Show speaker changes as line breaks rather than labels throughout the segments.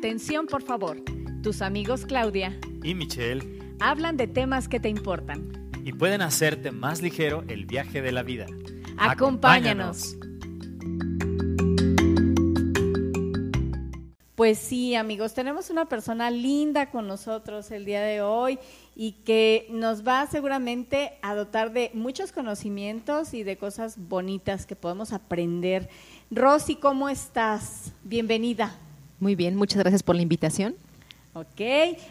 Atención, por favor. Tus amigos Claudia
y Michelle
hablan de temas que te importan.
y pueden hacerte más ligero el viaje de la vida.
Acompáñanos. Pues sí, amigos, tenemos una persona linda con nosotros el día de hoy y que nos va seguramente a dotar de muchos conocimientos y de cosas bonitas que podemos aprender. Rosy, ¿cómo estás? Bienvenida.
Muy bien, muchas gracias por la invitación.
Ok,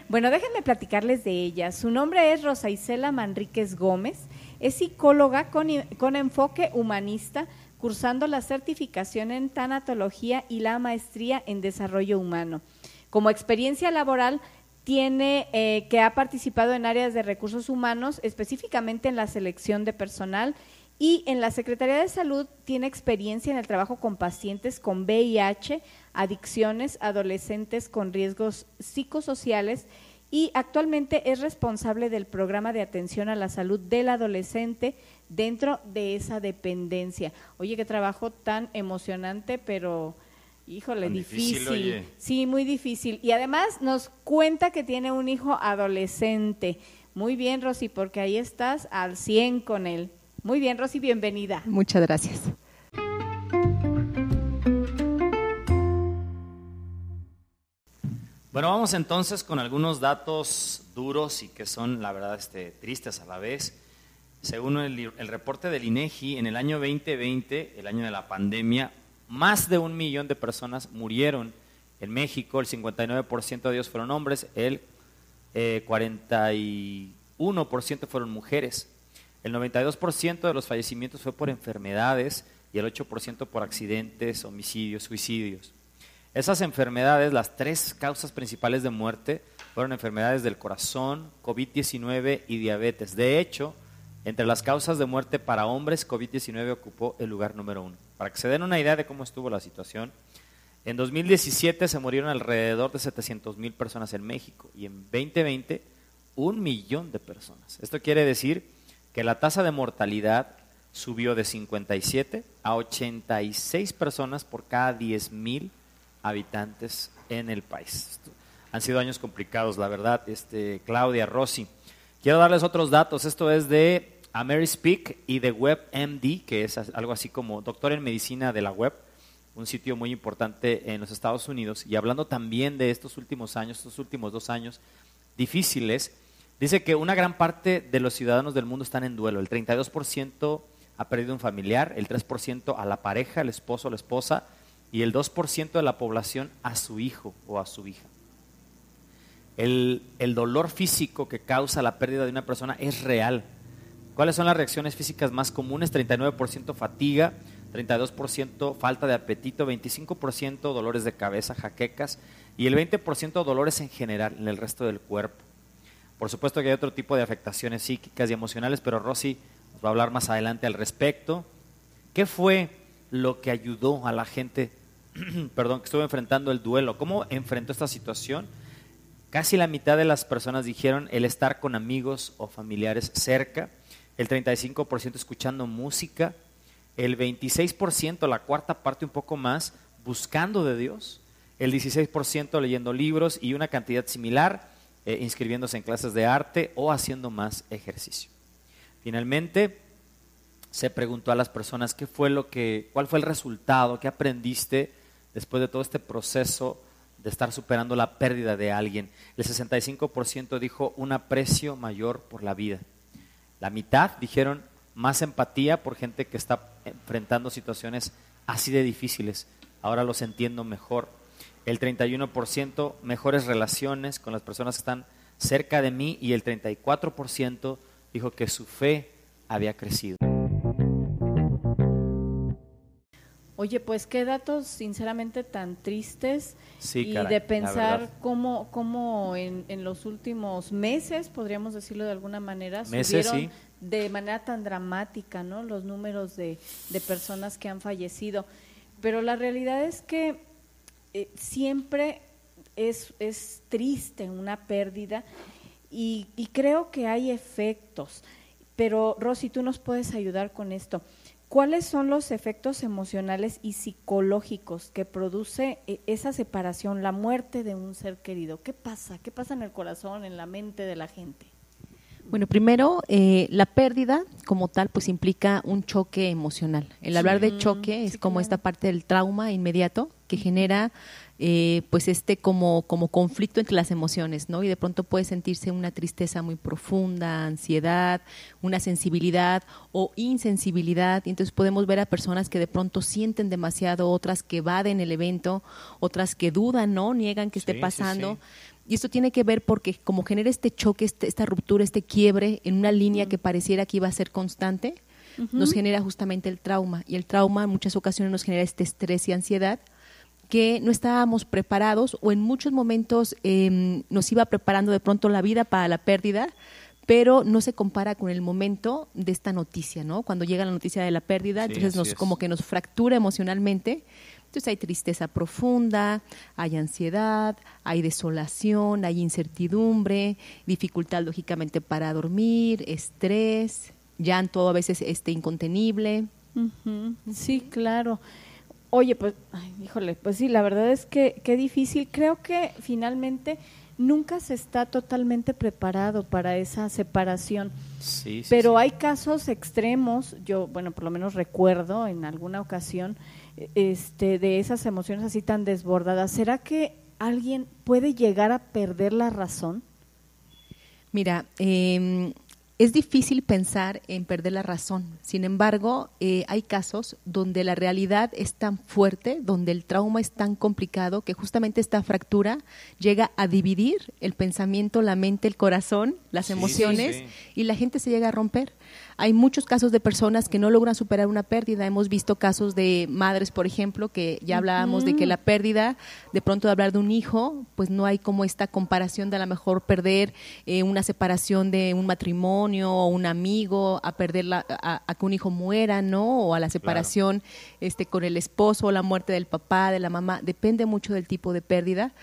bueno, déjenme platicarles de ella. Su nombre es Rosa Isela Manríquez Gómez, es psicóloga con, con enfoque humanista, cursando la certificación en tanatología y la maestría en desarrollo humano. Como experiencia laboral, tiene eh, que ha participado en áreas de recursos humanos, específicamente en la selección de personal y en la Secretaría de Salud tiene experiencia en el trabajo con pacientes con VIH, adicciones, adolescentes con riesgos psicosociales y actualmente es responsable del programa de atención a la salud del adolescente dentro de esa dependencia. Oye, qué trabajo tan emocionante, pero híjole,
Tan difícil,
difícil. Sí, muy difícil. Y además nos cuenta que tiene un hijo adolescente. Muy bien, Rosy, porque ahí estás al 100 con él. Muy bien, Rosy, bienvenida.
Muchas gracias.
Bueno, vamos entonces con algunos datos duros y que son, la verdad, este, tristes a la vez. Según el, el reporte del INEGI, en el año 2020, el año de la pandemia, más de un millón de personas murieron en México. El 59% de ellos fueron hombres, el eh, 41% fueron mujeres. El 92% de los fallecimientos fue por enfermedades y el 8% por accidentes, homicidios, suicidios. Esas enfermedades, las tres causas principales de muerte, fueron enfermedades del corazón, COVID-19 y diabetes. De hecho, entre las causas de muerte para hombres, COVID-19 ocupó el lugar número uno. Para que se den una idea de cómo estuvo la situación, en 2017 se murieron alrededor de 700 mil personas en México y en 2020 un millón de personas. Esto quiere decir que la tasa de mortalidad subió de 57 a 86 personas por cada 10 mil habitantes en el país. Han sido años complicados, la verdad, este, Claudia, Rossi. Quiero darles otros datos. Esto es de Amerispeak y de WebMD, que es algo así como doctor en medicina de la web, un sitio muy importante en los Estados Unidos. Y hablando también de estos últimos años, estos últimos dos años difíciles, dice que una gran parte de los ciudadanos del mundo están en duelo. El 32% ha perdido un familiar, el 3% a la pareja, el esposo o la esposa, y el 2% de la población a su hijo o a su hija. El, el dolor físico que causa la pérdida de una persona es real. ¿Cuáles son las reacciones físicas más comunes? 39% fatiga, 32% falta de apetito, 25% dolores de cabeza, jaquecas y el 20% dolores en general en el resto del cuerpo. Por supuesto que hay otro tipo de afectaciones psíquicas y emocionales, pero Rosy nos va a hablar más adelante al respecto. ¿Qué fue lo que ayudó a la gente, perdón, que estuvo enfrentando el duelo? ¿Cómo enfrentó esta situación? Casi la mitad de las personas dijeron el estar con amigos o familiares cerca, el 35% escuchando música, el 26%, la cuarta parte un poco más, buscando de Dios, el 16% leyendo libros y una cantidad similar eh, inscribiéndose en clases de arte o haciendo más ejercicio. Finalmente, se preguntó a las personas qué fue lo que, cuál fue el resultado, qué aprendiste después de todo este proceso de estar superando la pérdida de alguien. El 65% dijo un aprecio mayor por la vida. La mitad dijeron más empatía por gente que está enfrentando situaciones así de difíciles. Ahora los entiendo mejor. El 31% mejores relaciones con las personas que están cerca de mí y el 34% dijo que su fe había crecido.
Oye, pues qué datos sinceramente tan tristes
Sí,
y
caray,
de pensar cómo, cómo en, en los últimos meses, podríamos decirlo de alguna manera,
Meses,
subieron
sí.
de manera tan dramática, ¿no? Los números de, de personas que han fallecido. Pero la realidad es que eh, siempre es, es triste una pérdida y, y creo que hay efectos. Pero Rosy, tú nos puedes ayudar con esto. ¿Cuáles son los efectos emocionales y psicológicos que produce eh, esa separación, la muerte de un ser querido? ¿Qué pasa? ¿Qué pasa en el corazón, en la mente de la gente?
Bueno, primero, eh, la pérdida como tal, pues implica un choque emocional. El hablar de choque es como esta parte del trauma inmediato que genera eh, pues este como, como conflicto entre las emociones, ¿no? Y de pronto puede sentirse una tristeza muy profunda, ansiedad, una sensibilidad o insensibilidad. Y entonces podemos ver a personas que de pronto sienten demasiado, otras que evaden el evento, otras que dudan, ¿no? Niegan que esté pasando. Y esto tiene que ver porque como genera este choque, este, esta ruptura, este quiebre en una línea que pareciera que iba a ser constante, nos genera justamente el trauma. Y el trauma en muchas ocasiones nos genera este estrés y ansiedad que no estábamos preparados o en muchos momentos em, nos iba preparando de pronto la vida para la pérdida, pero no se compara con el momento de esta noticia, ¿no? Cuando llega la noticia de la pérdida, entonces nos, como que nos fractura emocionalmente entonces hay tristeza profunda, hay ansiedad, hay desolación, hay incertidumbre, dificultad lógicamente para dormir, estrés, llanto a veces este incontenible.
Sí, claro. Oye, pues, híjole, pues sí, la verdad es que qué difícil. Creo que finalmente nunca se está totalmente preparado para esa separación. Sí, sí, Pero hay casos extremos, yo, bueno, por lo menos recuerdo en alguna ocasión, este, de esas emociones así tan desbordadas, ¿será que alguien puede llegar a perder la razón?
Mira, eh, es difícil pensar en perder la razón. Sin embargo, eh, hay casos donde la realidad es tan fuerte, donde el trauma es tan complicado, que justamente esta fractura llega a dividir el pensamiento, la mente, el corazón, las emociones, y la gente se llega a romper. Hay muchos casos de personas que no logran superar una pérdida. Hemos visto casos de madres, por ejemplo, que ya hablábamos de que la pérdida, de pronto de hablar de un hijo, pues no hay como esta comparación de a lo mejor perder eh, una separación de un matrimonio o un amigo, a perder a, que un hijo muera, ¿no? O a la separación este, con el esposo o la muerte del papá, de la mamá. Depende mucho del tipo de pérdida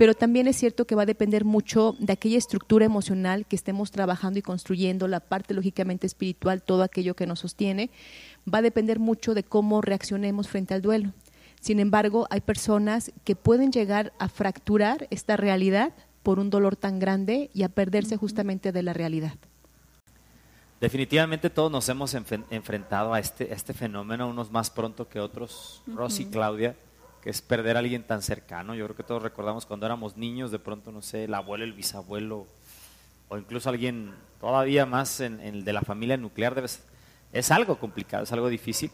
pero también es cierto que va a depender mucho de aquella estructura emocional que estemos trabajando y construyendo, la parte lógicamente espiritual, todo aquello que nos sostiene, va a depender mucho de cómo reaccionemos frente al duelo. Sin embargo, hay personas que pueden llegar a fracturar esta realidad por un dolor tan grande y a perderse justamente de la realidad.
Definitivamente todos nos hemos enfrentado a este, este fenómeno, unos más pronto que otros. Rosy, Claudia, que es perder a alguien tan cercano. Yo creo que todos recordamos cuando éramos niños, de pronto, no sé, el abuelo, el bisabuelo, o incluso alguien todavía más en, el de la familia nuclear. Debes, es algo complicado, es algo difícil.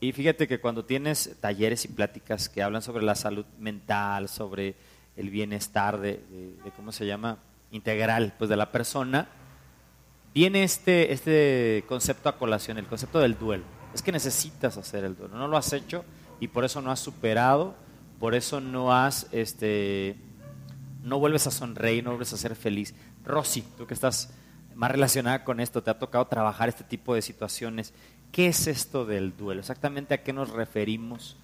Y fíjate que cuando tienes talleres y pláticas que hablan sobre la salud mental, sobre el bienestar de, ¿cómo se llama? Integral, pues de la persona, viene este, este concepto a colación, el concepto del duelo. Es que necesitas hacer el duelo, no lo has hecho, y por eso no has superado, por eso no has, este, no vuelves a sonreír, no vuelves a ser feliz. Rosy, tú que estás más relacionada con esto, te ha tocado trabajar este tipo de situaciones. ¿Qué es esto del duelo? Exactamente a qué nos referimos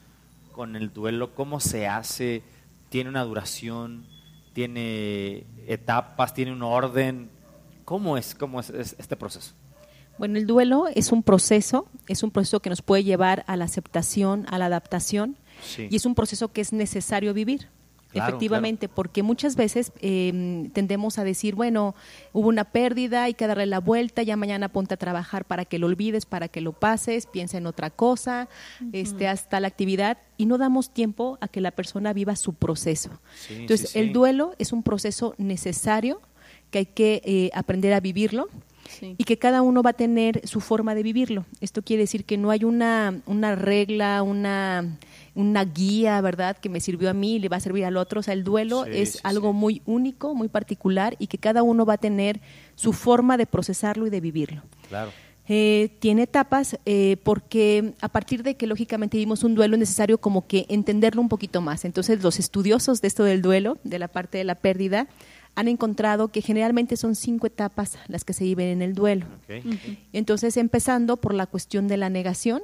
con el duelo, cómo se hace, tiene una duración, tiene etapas, tiene un orden. ¿Cómo es, cómo es este proceso?
Bueno, el duelo es un proceso, es un proceso que nos puede llevar a la aceptación, a la adaptación, y es un proceso que es necesario vivir. efectivamente, porque muchas veces em, tendemos a decir, bueno, hubo una pérdida, hay que darle la vuelta, ya mañana ponte a trabajar para que lo olvides, para que lo pases, piensa en otra cosa, este, hasta la actividad, y no damos tiempo a que la persona viva su proceso. Entonces, el duelo es un proceso necesario que hay que eh, aprender a vivirlo y que cada uno va a tener su forma de vivirlo. Esto quiere decir que no hay una, una regla, una, una guía, ¿verdad?, que me sirvió a mí y le va a servir al otro. O sea, el duelo es algo muy único, muy particular y que cada uno va a tener su forma de procesarlo y de vivirlo.
Claro.
Eh, tiene etapas eh, porque a partir de que lógicamente vimos un duelo es necesario como que entenderlo un poquito más. Entonces los estudiosos de esto del duelo, de la parte de la pérdida, han encontrado que generalmente son cinco etapas las que se viven en el duelo. Entonces, empezando por la cuestión de la negación,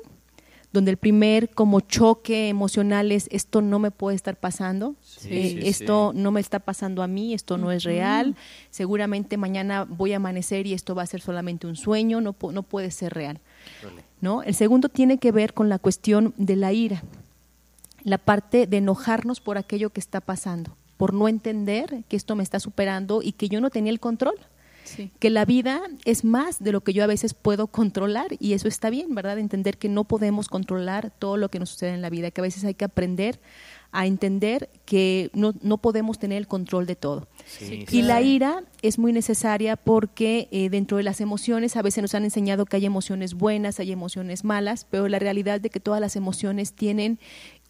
donde el primer como choque emocional es esto no me puede estar pasando, eh, esto no me está pasando a mí, esto no es real, seguramente mañana voy a amanecer y esto va a ser solamente un sueño, no, no puede ser real. ¿no? El segundo tiene que ver con la cuestión de la ira, la parte de enojarnos por aquello que está pasando, por no entender que esto me está superando y que yo no tenía el control. Que la vida es más de lo que yo a veces puedo controlar y eso está bien, ¿verdad? Entender que no podemos controlar todo lo que nos sucede en la vida, que a veces hay que aprender a entender que no, no podemos tener el control de todo. Y la ira es muy necesaria porque eh, dentro de las emociones a veces nos han enseñado que hay emociones buenas, hay emociones malas, pero la realidad de que todas las emociones tienen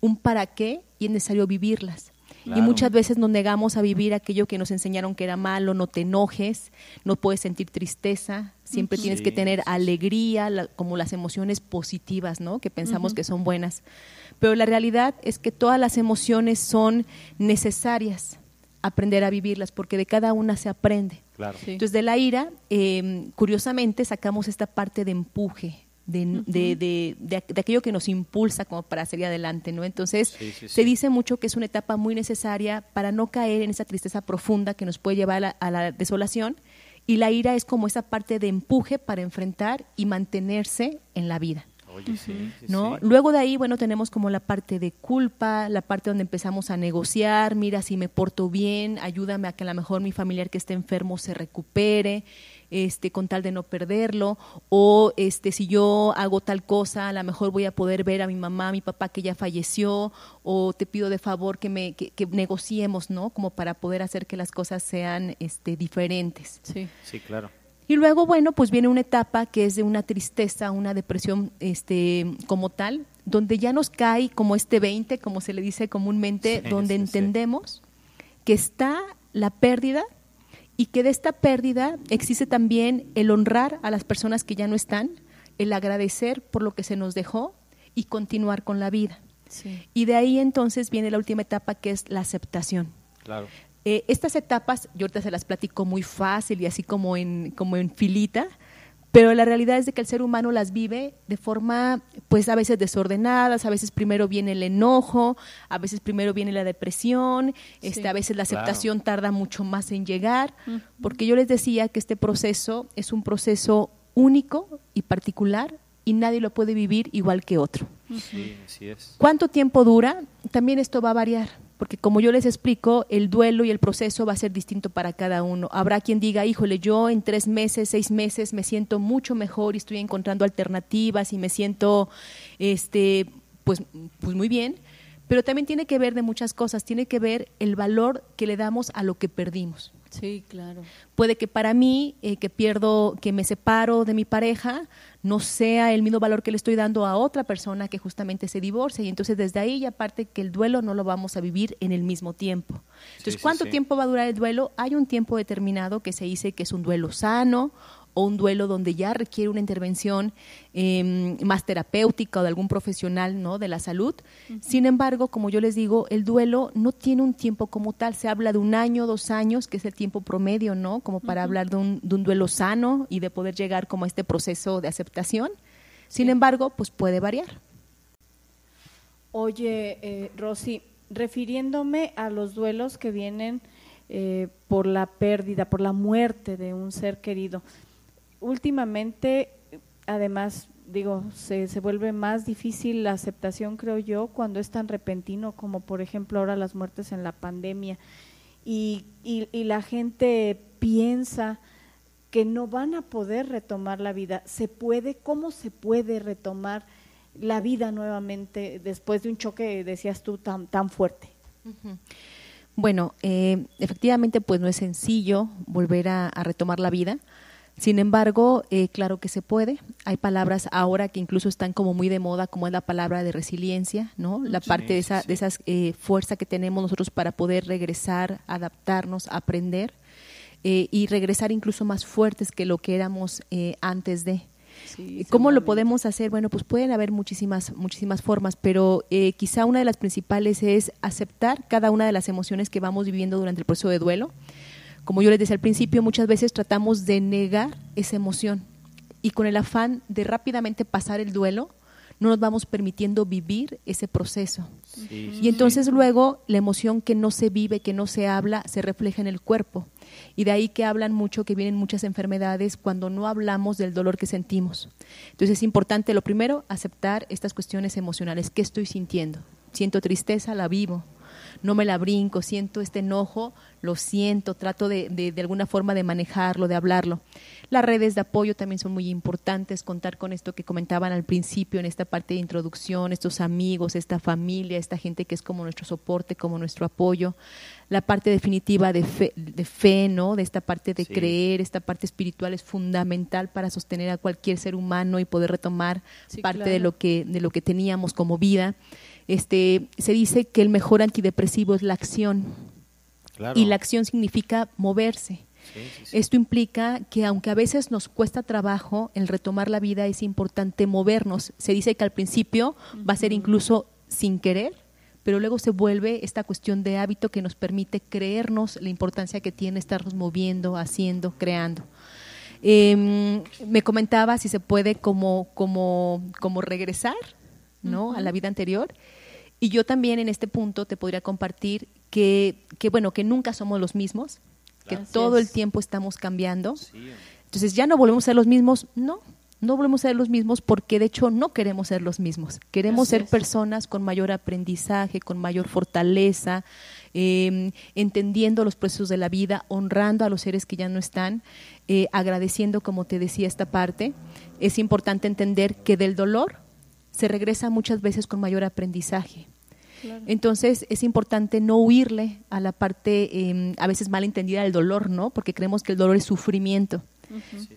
un para qué y es necesario vivirlas. Y muchas veces nos negamos a vivir aquello que nos enseñaron que era malo, no te enojes, no puedes sentir tristeza, siempre tienes que tener alegría, como las emociones positivas, ¿no? Que pensamos que son buenas. Pero la realidad es que todas las emociones son necesarias aprender a vivirlas, porque de cada una se aprende. Entonces, de la ira, em, curiosamente, sacamos esta parte de empuje, de, de, de, aquello que nos impulsa como para seguir adelante, ¿no? Entonces, se dice mucho que es una etapa muy necesaria para no caer en esa tristeza profunda que nos puede llevar a la, desolación, y la ira es como esa parte de empuje para enfrentar y mantenerse en la vida. ¿No? Luego de ahí, bueno, tenemos como la parte de culpa, la parte donde empezamos a negociar, mira si me porto bien, ayúdame a que a lo mejor mi familiar que esté enfermo se recupere, este, con tal de no perderlo, o este, si yo hago tal cosa, a lo mejor voy a poder ver a mi mamá, a mi papá que ya falleció, o te pido de favor que me que, negociemos, ¿no? Como para poder hacer que las cosas sean este, diferentes.
Sí, sí, claro.
Y luego, bueno, pues viene una etapa que es de una tristeza, una depresión este, como tal, donde ya nos cae como este 20, como se le dice comúnmente, donde entendemos que está la pérdida y que de esta pérdida existe también el honrar a las personas que ya no están, el agradecer por lo que se nos dejó y continuar con la vida. Y de ahí entonces viene la última etapa que es la aceptación.
Claro.
Eh, estas etapas, yo ahorita se las platico muy fácil y así como en, como en filita, pero la realidad es de que el ser humano las vive de forma, pues a veces desordenadas, a veces primero viene el enojo, a veces primero viene la depresión, este, a veces la aceptación tarda mucho más en llegar, porque yo les decía que este proceso es un proceso único y particular y nadie lo puede vivir igual que otro.
Sí, así es.
¿Cuánto tiempo dura? También esto va a variar porque como yo les explico, el duelo y el proceso va a ser distinto para cada uno. Habrá quien diga, híjole, yo en tres meses, seis meses me siento mucho mejor y estoy encontrando alternativas y me siento, este, pues, pues muy bien. Pero también tiene que ver de muchas cosas, tiene que ver el valor que le damos a lo que perdimos.
Sí, claro.
Puede que para mí, eh, que pierdo, que me separo de mi pareja, no sea el mismo valor que le estoy dando a otra persona que justamente se divorcia. Y entonces desde ahí, y aparte que el duelo no lo vamos a vivir en el mismo tiempo. Entonces, ¿cuánto tiempo va a durar el duelo? Hay un tiempo determinado que se dice que es un duelo sano o un duelo donde ya requiere una intervención em, más terapéutica o de algún profesional ¿no? de la salud. Sin embargo, como yo les digo, el duelo no tiene un tiempo como tal. Se habla de un año, dos años, que es el tiempo promedio, ¿no? Como para hablar de un, de un, duelo sano y de poder llegar como a este proceso de aceptación. Sin embargo, pues puede variar.
Oye, eh, Rosy, refiriéndome a los duelos que vienen eh, por la pérdida, por la muerte de un ser querido, últimamente, además, digo, se, se vuelve más difícil la aceptación, creo yo, cuando es tan repentino como, por ejemplo, ahora las muertes en la pandemia. Y, y, y la gente piensa que no van a poder retomar la vida. ¿Se puede? ¿Cómo se puede retomar la vida nuevamente después de un choque, decías tú, tan, tan fuerte?
Bueno, eh, efectivamente, pues no es sencillo volver a, a retomar la vida. Sin embargo, eh, claro que se puede. Hay palabras ahora que incluso están como muy de moda, como es la palabra de resiliencia, ¿no? La parte de esa de esas, eh, fuerza que tenemos nosotros para poder regresar, adaptarnos, aprender eh, y regresar incluso más fuertes que lo que éramos eh, antes de. ¿Cómo lo podemos hacer? Bueno, pues pueden haber muchísimas, muchísimas formas, pero quizá una de las principales es aceptar cada una de las emociones que vamos viviendo durante el proceso de duelo como yo les decía al principio, muchas veces tratamos de negar esa emoción y con el afán de rápidamente pasar el duelo, no nos vamos permitiendo vivir ese proceso. y entonces luego la emoción que no se vive, que no se habla, se refleja en el cuerpo. Y de ahí que hablan mucho que vienen muchas enfermedades cuando no hablamos del dolor que sentimos. Entonces es importante, lo primero, aceptar estas cuestiones emocionales. ¿Qué estoy sintiendo? Siento tristeza, la vivo no me la brinco, siento este enojo, lo siento, trato de, de, alguna forma de manejarlo, de hablarlo. Las redes de apoyo también son muy importantes, contar con esto que comentaban al principio en esta parte de introducción, estos amigos, esta familia, esta gente que es como nuestro soporte, como nuestro apoyo. La parte definitiva de fe, de fe ¿no? De esta parte de creer, esta parte espiritual es fundamental para sostener a cualquier ser humano y poder retomar parte de lo que de lo que teníamos como vida. Este, se dice que el mejor antidepresivo es la acción. Y la acción significa moverse. Esto implica que aunque a veces nos cuesta trabajo el retomar la vida, es importante movernos. Se dice que al principio va a ser incluso sin querer, pero luego se vuelve esta cuestión de hábito que nos permite creernos la importancia que tiene estarnos moviendo, haciendo, creando. Em, me comentaba si se puede como, como, como regresar ¿no? a la vida anterior. Y yo también en este punto te podría compartir que, que bueno, que nunca somos los mismos, que todo el tiempo estamos cambiando. Entonces ya no volvemos a ser los mismos, no, no volvemos a ser los mismos porque de hecho no queremos ser los mismos. Queremos ser personas con mayor aprendizaje, con mayor fortaleza, em, entendiendo los procesos de la vida, honrando a los seres que ya no están, eh, agradeciendo, como te decía, esta parte. Es importante entender que del dolor se regresa muchas veces con mayor aprendizaje. Entonces es importante no huirle a la parte em, a veces mal entendida del dolor, ¿no? Porque creemos que el dolor es sufrimiento.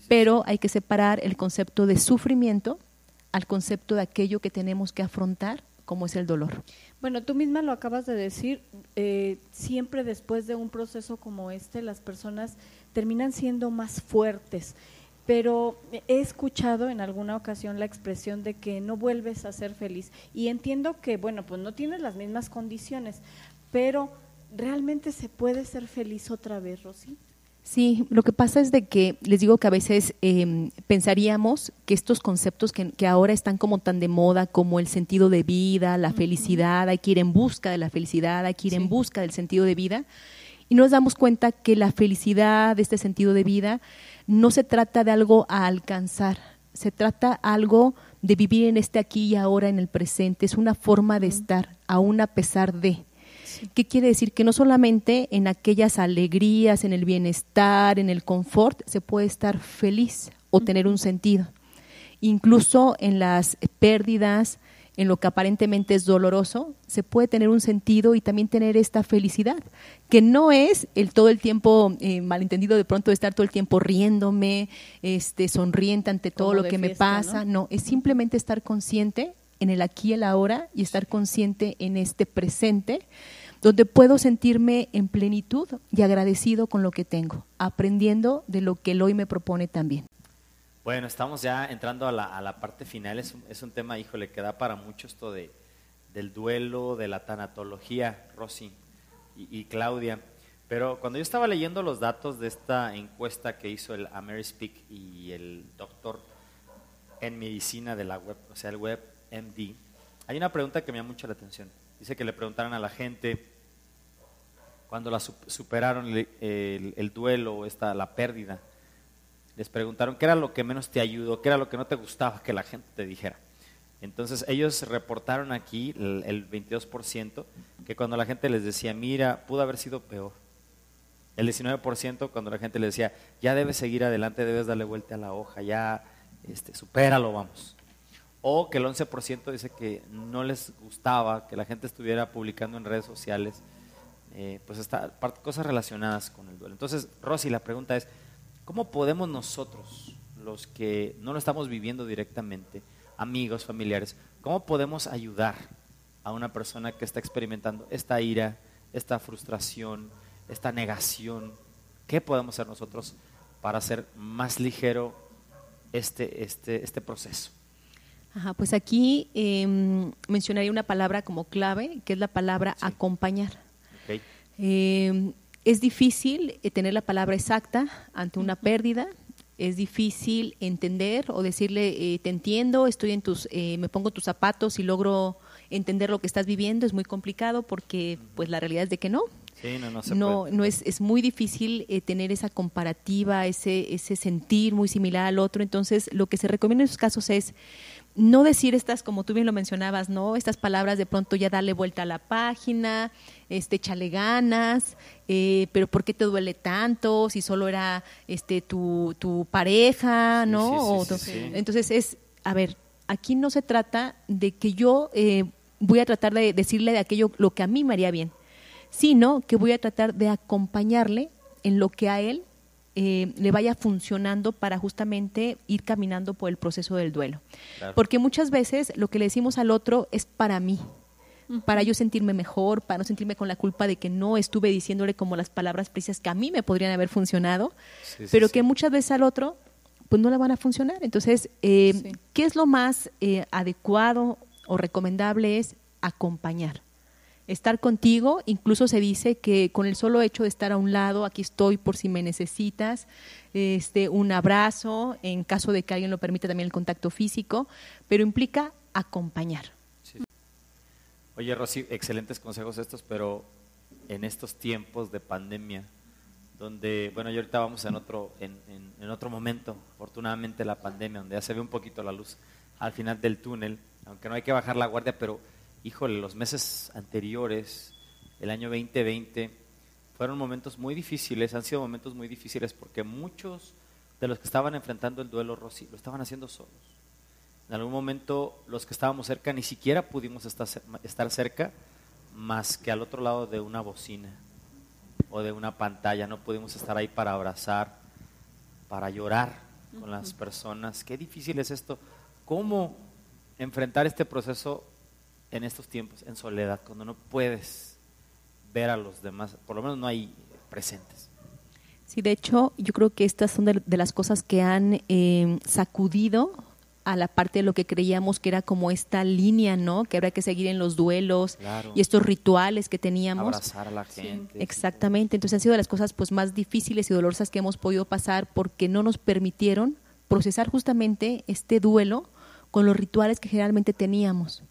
Pero hay que separar el concepto de sufrimiento al concepto de aquello que tenemos que afrontar, como es el dolor.
Bueno, tú misma lo acabas de decir, eh, siempre después de un proceso como este, las personas terminan siendo más fuertes pero he escuchado en alguna ocasión la expresión de que no vuelves a ser feliz. Y entiendo que, bueno, pues no tienes las mismas condiciones, pero ¿realmente se puede ser feliz otra vez, Rosy?
Sí, lo que pasa es de que les digo que a veces em, pensaríamos que estos conceptos que, que, ahora están como tan de moda como el sentido de vida, la felicidad, hay que ir en busca de la felicidad, hay que ir en busca del sentido de vida, y nos damos cuenta que la felicidad, este sentido de vida, no se trata de algo a alcanzar, se trata algo de vivir en este aquí y ahora, en el presente, es una forma de estar, aún a pesar de. ¿Qué quiere decir? Que no solamente en aquellas alegrías, en el bienestar, en el confort, se puede estar feliz o tener un sentido. Incluso en las pérdidas, en lo que aparentemente es doloroso, se puede tener un sentido y también tener esta felicidad, que no es el todo el tiempo eh, malentendido de pronto estar todo el tiempo riéndome, este, sonriente ante todo lo que me pasa, ¿no? es simplemente estar consciente en el aquí y el ahora y estar consciente en este presente, donde puedo sentirme en plenitud y agradecido con lo que tengo, aprendiendo de lo que el hoy me propone también.
Bueno, estamos ya entrando a la, parte final. Es un, es un, tema, híjole, que da para mucho esto de, del duelo, de la tanatología, Rosy y, y, Claudia. Pero cuando yo estaba leyendo los datos de esta encuesta que hizo el Amerispeak y el doctor en medicina de la web, o sea, el web MD, hay una pregunta que me llama mucho la atención. Dice que le preguntaron a la gente cuando la superaron el, el, el duelo, esta, la pérdida les preguntaron qué era lo que menos te ayudó, qué era lo que no te gustaba que la gente te dijera. Entonces ellos reportaron aquí, el, 22%, que cuando la gente les decía, mira, pudo haber sido peor. El 19% cuando la gente les decía, ya debes seguir adelante, debes darle vuelta a la hoja, ya este, supéralo, vamos. O que el 11% dice que no les gustaba que la gente estuviera publicando en redes sociales, eh, pues está, cosas relacionadas con el duelo. Entonces, Rosy, la pregunta es, ¿Cómo podemos nosotros, los que no lo estamos viviendo directamente, amigos, familiares, cómo podemos ayudar a una persona que está experimentando esta ira, esta frustración, esta negación? ¿Qué podemos hacer nosotros para hacer más ligero este, este, este proceso?
Ajá, pues aquí eh, mencionaría una palabra como clave, que es la palabra acompañar. Okay. Eh, es difícil eh, tener la palabra exacta ante una pérdida, es difícil entender o decirle eh, te entiendo, estoy en tus, eh, me pongo tus zapatos y logro entender lo que estás viviendo, es muy complicado porque pues la realidad es de que no. no, no, es, es muy difícil eh, tener esa comparativa, ese, ese sentir muy similar al otro. Entonces, lo que se recomienda en esos casos es no decir estas, como tú bien lo mencionabas, ¿no? Estas palabras de pronto ya darle vuelta a la página, este, échale ganas, eh, pero ¿por qué te duele tanto? Si solo era este tu, tu pareja, ¿no? entonces es, a ver, aquí no se trata de que yo eh, voy a tratar de decirle de aquello lo que a mí me haría bien, sino que voy a tratar de acompañarle en lo que a él eh, le vaya funcionando para justamente ir caminando por el proceso del duelo. Porque muchas veces lo que le decimos al otro es para mí, para yo sentirme mejor, para no sentirme con la culpa de que no estuve diciéndole como las palabras precisas que a mí me podrían haber funcionado, pero que muchas veces al otro pues no le van a funcionar. Entonces, eh, ¿qué es lo más eh, adecuado o recomendable? Es acompañar estar contigo. Incluso se dice que con el solo hecho de estar a un lado, aquí estoy por si me necesitas, este, un abrazo, en caso de que alguien lo permita también el contacto físico, pero implica acompañar.
Oye, Rosy, excelentes consejos estos, pero en estos tiempos de pandemia, donde, bueno, y ahorita vamos en otro, en, en otro momento, afortunadamente la pandemia, donde ya se ve un poquito la luz al final del túnel, aunque no hay que bajar la guardia, pero híjole, los meses anteriores, el año 2020, fueron momentos muy difíciles, han sido momentos muy difíciles porque muchos de los que estaban enfrentando el duelo Rosy lo estaban haciendo solos. En algún momento los que estábamos cerca ni siquiera pudimos estar cerca más que al otro lado de una bocina o de una pantalla, no pudimos estar ahí para abrazar, para llorar con las personas. Qué difícil es esto. ¿Cómo enfrentar este proceso en estos tiempos, en soledad, cuando no puedes ver a los demás, por lo menos no hay presentes.
Sí, de hecho, yo creo que estas son de, las cosas que han eh, sacudido a la parte de lo que creíamos que era como esta línea, ¿no? Que habría que seguir en los duelos y estos rituales que teníamos.
Abrazar a la gente.
Exactamente. Entonces han sido de las cosas pues más difíciles y dolorosas que hemos podido pasar porque no nos permitieron procesar justamente este duelo con los rituales que generalmente teníamos,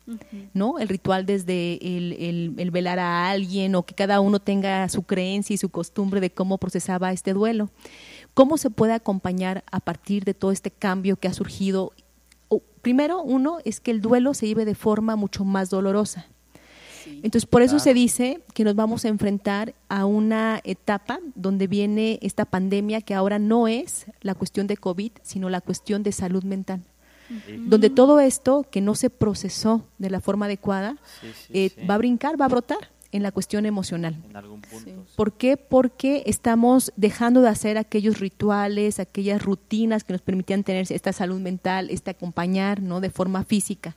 ¿no? El ritual desde el, velar a alguien o que cada uno tenga su creencia y su costumbre de cómo procesaba este duelo. ¿Cómo se puede acompañar a partir de todo este cambio que ha surgido? primero, uno es que el duelo se vive de forma mucho más dolorosa. Entonces, por eso se dice que nos vamos a enfrentar a una etapa donde viene esta pandemia que ahora no es la cuestión de COVID, sino la cuestión de salud mental donde todo esto que no se procesó de la forma adecuada eh, va a brincar, va a brotar en la cuestión emocional.
En algún punto.
¿Por qué? Porque estamos dejando de hacer aquellos rituales, aquellas rutinas que nos permitían tener esta salud mental, este acompañar, ¿no? De forma física.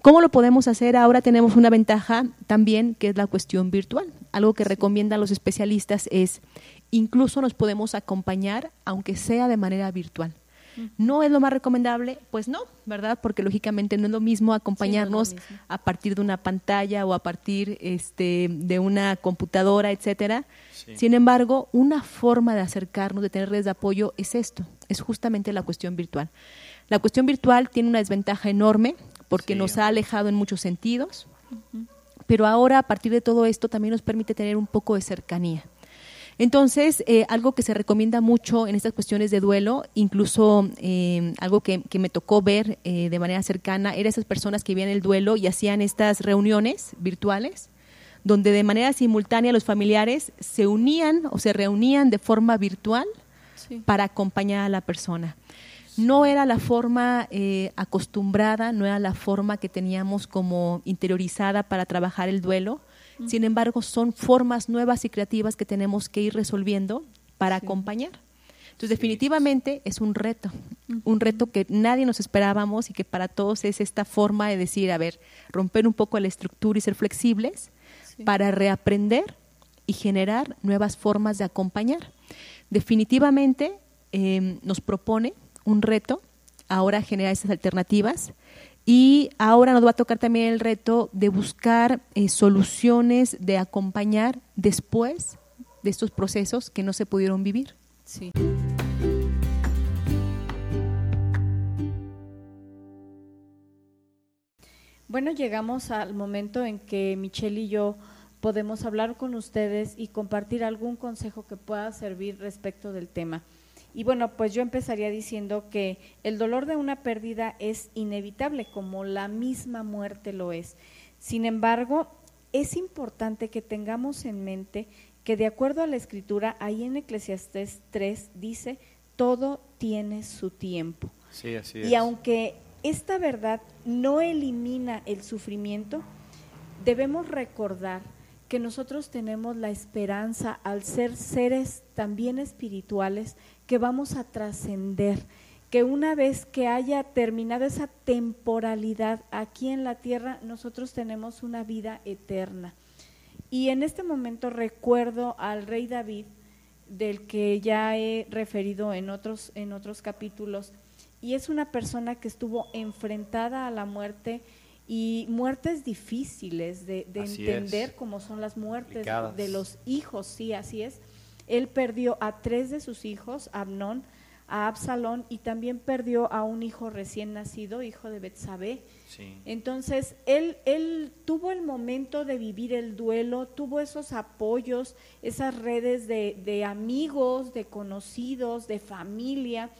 ¿Cómo lo podemos hacer? Ahora tenemos una ventaja también que es la cuestión virtual. Algo que recomiendan los especialistas es incluso nos podemos acompañar aunque sea de manera virtual. ¿No es lo más recomendable? Pues no, ¿verdad? Porque lógicamente no es lo mismo acompañarnos a partir de una pantalla o a partir este, de una computadora, etcétera. Sin embargo, una forma de acercarnos, de tener redes de apoyo, es esto, es justamente la cuestión virtual. La cuestión virtual tiene una desventaja enorme porque nos ha alejado en muchos sentidos, pero ahora a partir de todo esto también nos permite tener un poco de cercanía. Entonces, eh, algo que se recomienda mucho en estas cuestiones de duelo, incluso eh, algo que, me tocó ver eh, de manera cercana, era esas personas que vivían el duelo y hacían estas reuniones virtuales, donde de manera simultánea los familiares se unían o se reunían de forma virtual para acompañar a la persona. No era la forma acostumbrada, no era la forma que teníamos como interiorizada para trabajar el duelo, sin embargo, son formas nuevas y creativas que tenemos que ir resolviendo para acompañar. Entonces, definitivamente es un reto, un reto que nadie nos esperábamos y que para todos es esta forma de decir, a ver, romper un poco la estructura y ser flexibles para reaprender y generar nuevas formas de acompañar. Definitivamente em, nos propone un reto ahora generar esas alternativas y ahora nos va a tocar también el reto de buscar eh, soluciones, de acompañar después de estos procesos que no se pudieron vivir. Sí.
Bueno, llegamos al momento en que Michelle y yo podemos hablar con ustedes y compartir algún consejo que pueda servir respecto del tema. Y bueno, pues yo empezaría diciendo que el dolor de una pérdida es inevitable, como la misma muerte lo es. Sin embargo, es importante que tengamos en mente que de acuerdo a la escritura, ahí en Eclesiastés 3 dice, todo tiene su tiempo.
Sí, así
y aunque esta verdad no elimina el sufrimiento, debemos recordar que nosotros tenemos la esperanza al ser seres también espirituales que vamos a trascender, que una vez que haya terminado esa temporalidad aquí en la tierra, nosotros tenemos una vida eterna. Y en este momento recuerdo al rey David, del que ya he referido en otros, en otros capítulos, y es una persona que estuvo enfrentada a la muerte y muertes difíciles de, entender como son las muertes de los hijos, sí, así es. Él perdió a tres de sus hijos, Abnón, a Absalón y también perdió a un hijo recién nacido, hijo de Betsabé. Entonces, él, él tuvo el momento de vivir el duelo, tuvo esos apoyos, esas redes de, de amigos, de conocidos, de familia,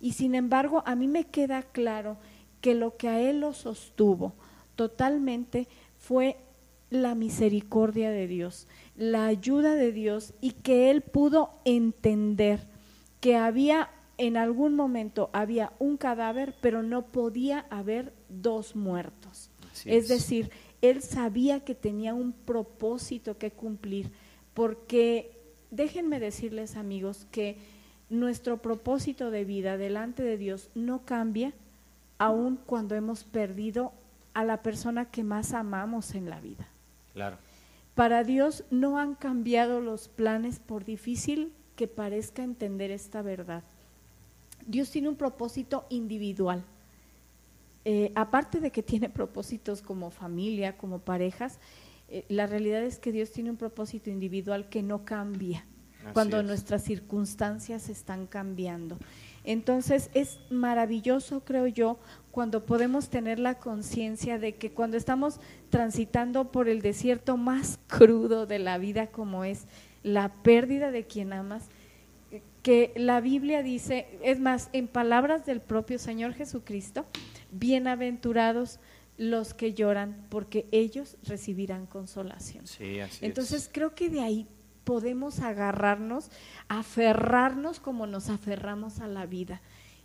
y sin embargo, a mí me queda claro que lo que a él lo sostuvo totalmente fue la misericordia de Dios, la ayuda de Dios y que él pudo entender que había en algún momento había un cadáver, pero no podía haber dos muertos. es, decir, él sabía que tenía un propósito que cumplir, porque déjenme decirles amigos que nuestro propósito de vida delante de Dios no cambia aun cuando hemos perdido a la persona que más amamos en la vida.
Claro.
Para Dios no han cambiado los planes por difícil que parezca entender esta verdad. Dios tiene un propósito individual. Eh, aparte de que tiene propósitos como familia, como parejas, eh, la realidad es que Dios tiene un propósito individual que no cambia cuando nuestras circunstancias están cambiando. Entonces es maravilloso, creo yo, cuando podemos tener la conciencia de que cuando estamos transitando por el desierto más crudo de la vida como es la pérdida de quien amas, que la Biblia dice, es más, en palabras del propio Señor Jesucristo, bienaventurados los que lloran, porque ellos recibirán consolación.
Sí, así
Entonces creo que de ahí podemos agarrarnos, aferrarnos como nos aferramos a la vida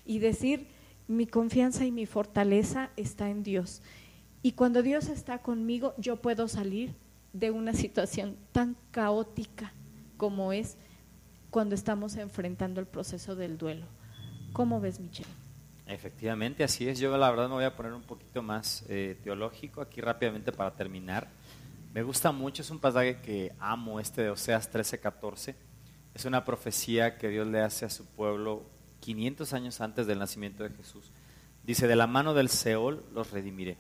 y decir, mi confianza y mi fortaleza está en Dios. Y cuando Dios está conmigo, yo puedo salir de una situación tan caótica como es cuando estamos enfrentando el proceso del duelo. ¿Cómo ves, Michelle?
Efectivamente, así es. Yo la verdad me voy a poner un poquito más eh, teológico aquí rápidamente para terminar. Me gusta mucho, es un pasaje que amo, este de Oseas 13:14. Es una profecía que Dios le hace a su pueblo 500 años antes del nacimiento de Jesús. Dice, de la mano del Seol los redimiré,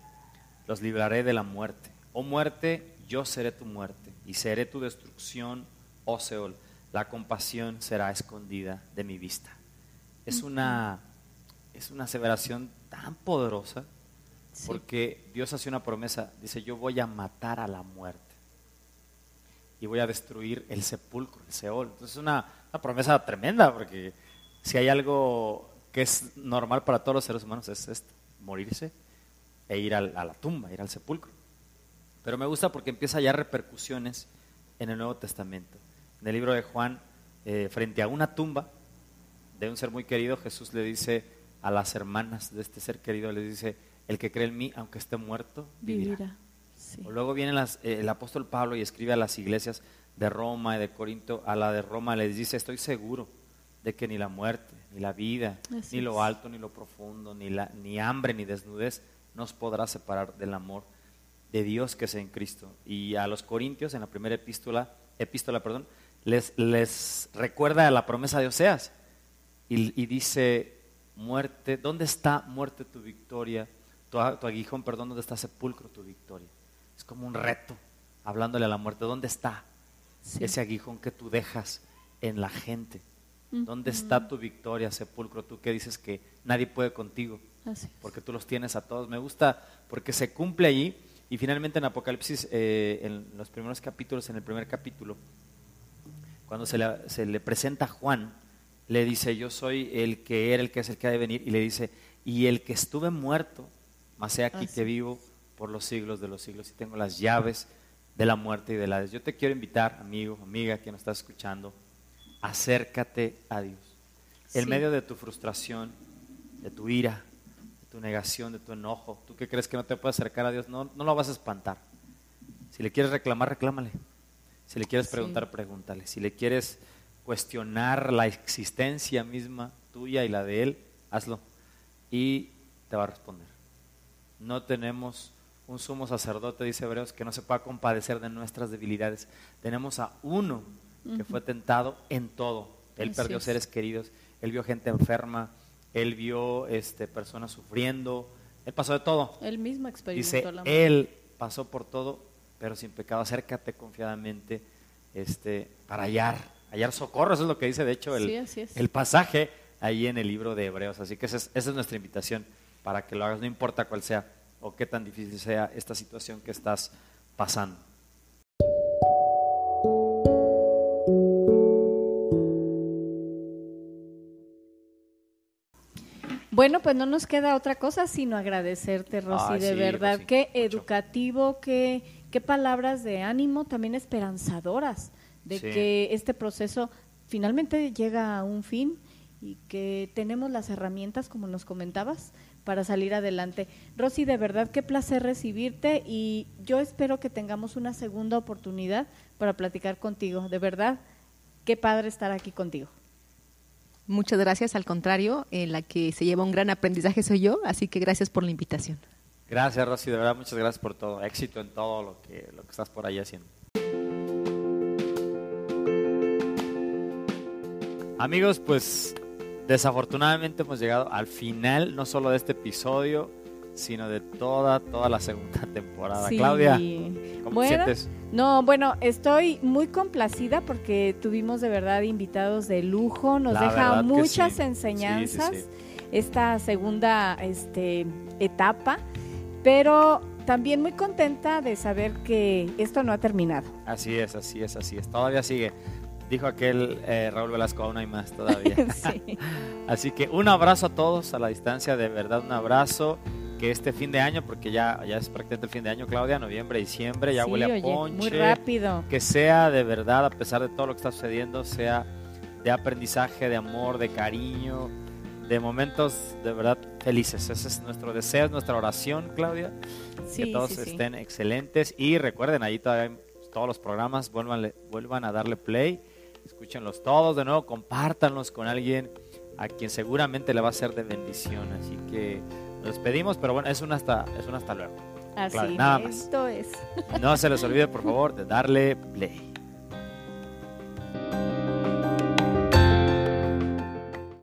los libraré de la muerte. Oh muerte, yo seré tu muerte y seré tu destrucción, oh Seol la compasión será escondida de mi vista. Es una, es una aseveración tan poderosa porque Dios hace una promesa, dice, yo voy a matar a la muerte y voy a destruir el sepulcro, el Seol. Entonces es una, promesa tremenda porque si hay algo que es normal para todos los seres humanos es esto, morirse e ir a la tumba, ir al sepulcro. Pero me gusta porque empieza ya repercusiones en el Nuevo Testamento. En el libro de Juan, eh, frente a una tumba de un ser muy querido, Jesús le dice a las hermanas de este ser querido, le dice, el que cree en mí, aunque esté muerto, vivirá. luego viene las, eh, el apóstol Pablo y escribe a las iglesias de Roma y de Corinto, a la de Roma les dice, estoy seguro de que ni la muerte, ni la vida, ni lo alto, ni lo profundo, ni, la, ni hambre, ni desnudez nos podrá separar del amor de Dios que es en Cristo. Y a los Corintios, en la primera epístola, epístola perdón, les, les recuerda la promesa de Oseas y, dice, muerte, ¿dónde está muerte tu victoria? Tu, aguijón, perdón, ¿dónde está sepulcro tu victoria? Es como un reto, hablándole a la muerte, ¿dónde está ese aguijón que tú dejas en la gente? ¿Dónde está tu victoria, sepulcro? Tú que dices que nadie puede contigo, porque tú los tienes a todos. Me gusta porque se cumple allí Y finalmente en Apocalipsis, eh, en los primeros capítulos, en el primer capítulo, cuando se le, se le presenta a Juan, le dice, yo soy el que era, el que es, el que ha de venir, y le dice, y el que estuve muerto, más he aquí
Ah,
que vivo por los siglos de los siglos y tengo las llaves de la muerte y de la Yo te quiero invitar, amigo, amiga, que nos estás escuchando, acércate a Dios. En medio de tu frustración, de tu ira, de tu negación, de tu enojo, tú que crees que no te puedes acercar a Dios, no, no lo vas a espantar. Si le quieres reclamar, reclámale. Si le quieres
Sí.
preguntar, pregúntale. Si le quieres cuestionar la existencia misma tuya y la de Él, hazlo. Y te va a responder. No tenemos un sumo sacerdote, dice Hebreos, que no se pueda compadecer de nuestras debilidades. Tenemos a uno que fue tentado en todo. Él
Así
perdió
es.
seres queridos, él vio gente enferma, él vio este, personas sufriendo, él pasó de todo.
Él mismo experimentó
Dice,
la muerte.
él pasó por todo, pero sin pecado. Acércate confiadamente este, para hallar, hallar socorro. Eso es lo que dice, de hecho, el,
Sí,
el pasaje ahí en el libro de Hebreos. Así que esa es, esa es nuestra invitación para que lo hagas, no importa cuál sea o qué tan difícil sea esta situación que estás pasando.
Bueno, pues no nos queda otra cosa sino agradecerte, Rosy,
Ay,
de
sí,
verdad.
Rosy,
qué
mucho.
educativo, qué, qué palabras de ánimo, también esperanzadoras, de
Sí.
que este proceso finalmente llega a un fin y que tenemos las herramientas, como nos comentabas, para salir adelante. Rosy, de verdad, qué placer recibirte y yo espero que tengamos una segunda oportunidad para platicar contigo. De verdad, qué padre estar aquí contigo.
Muchas gracias, al contrario, en la que se lleva un gran aprendizaje soy yo, así que gracias por la invitación.
Gracias, Rosy, de verdad, muchas gracias por todo. Éxito en todo lo que, lo que estás por ahí haciendo. Amigos, pues desafortunadamente hemos llegado al final, no solo de este episodio, sino de toda, toda la segunda temporada.
Sí.
Claudia, ¿cómo
Bueno,
te sientes?
No, bueno, estoy muy complacida porque tuvimos de verdad invitados de lujo, nos
La
deja muchas
sí.
enseñanzas
sí,
esta segunda este, etapa, pero también muy contenta de saber que esto no ha terminado.
Así es, así es, así es. Todavía sigue. Dijo aquel eh, Raúl Velasco, aún hay más todavía.
Sí.
Así que un abrazo a todos a la distancia, de verdad un abrazo. Que este fin de año, porque ya, ya es prácticamente el fin de año, Claudia, noviembre, diciembre, ya
Sí,
huele a
oye,
ponche.
muy rápido.
Que sea de verdad, a pesar de todo lo que está sucediendo, sea de aprendizaje, de amor, de cariño, de momentos de verdad felices. Ese es nuestro deseo, es nuestra oración, Claudia.
Sí,
que todos
sí,
estén excelentes. Y recuerden, ahí todavía todos los programas, vuelvan, vuelvan a darle play, escúchenlos todos de nuevo, compártanlos con alguien a quien seguramente le va a ser de bendición. Así que nos despedimos, pero bueno, es un hasta, es un hasta luego.
Así,
Claro, nada más.
esto es.
No se les olvide, por favor, de darle play.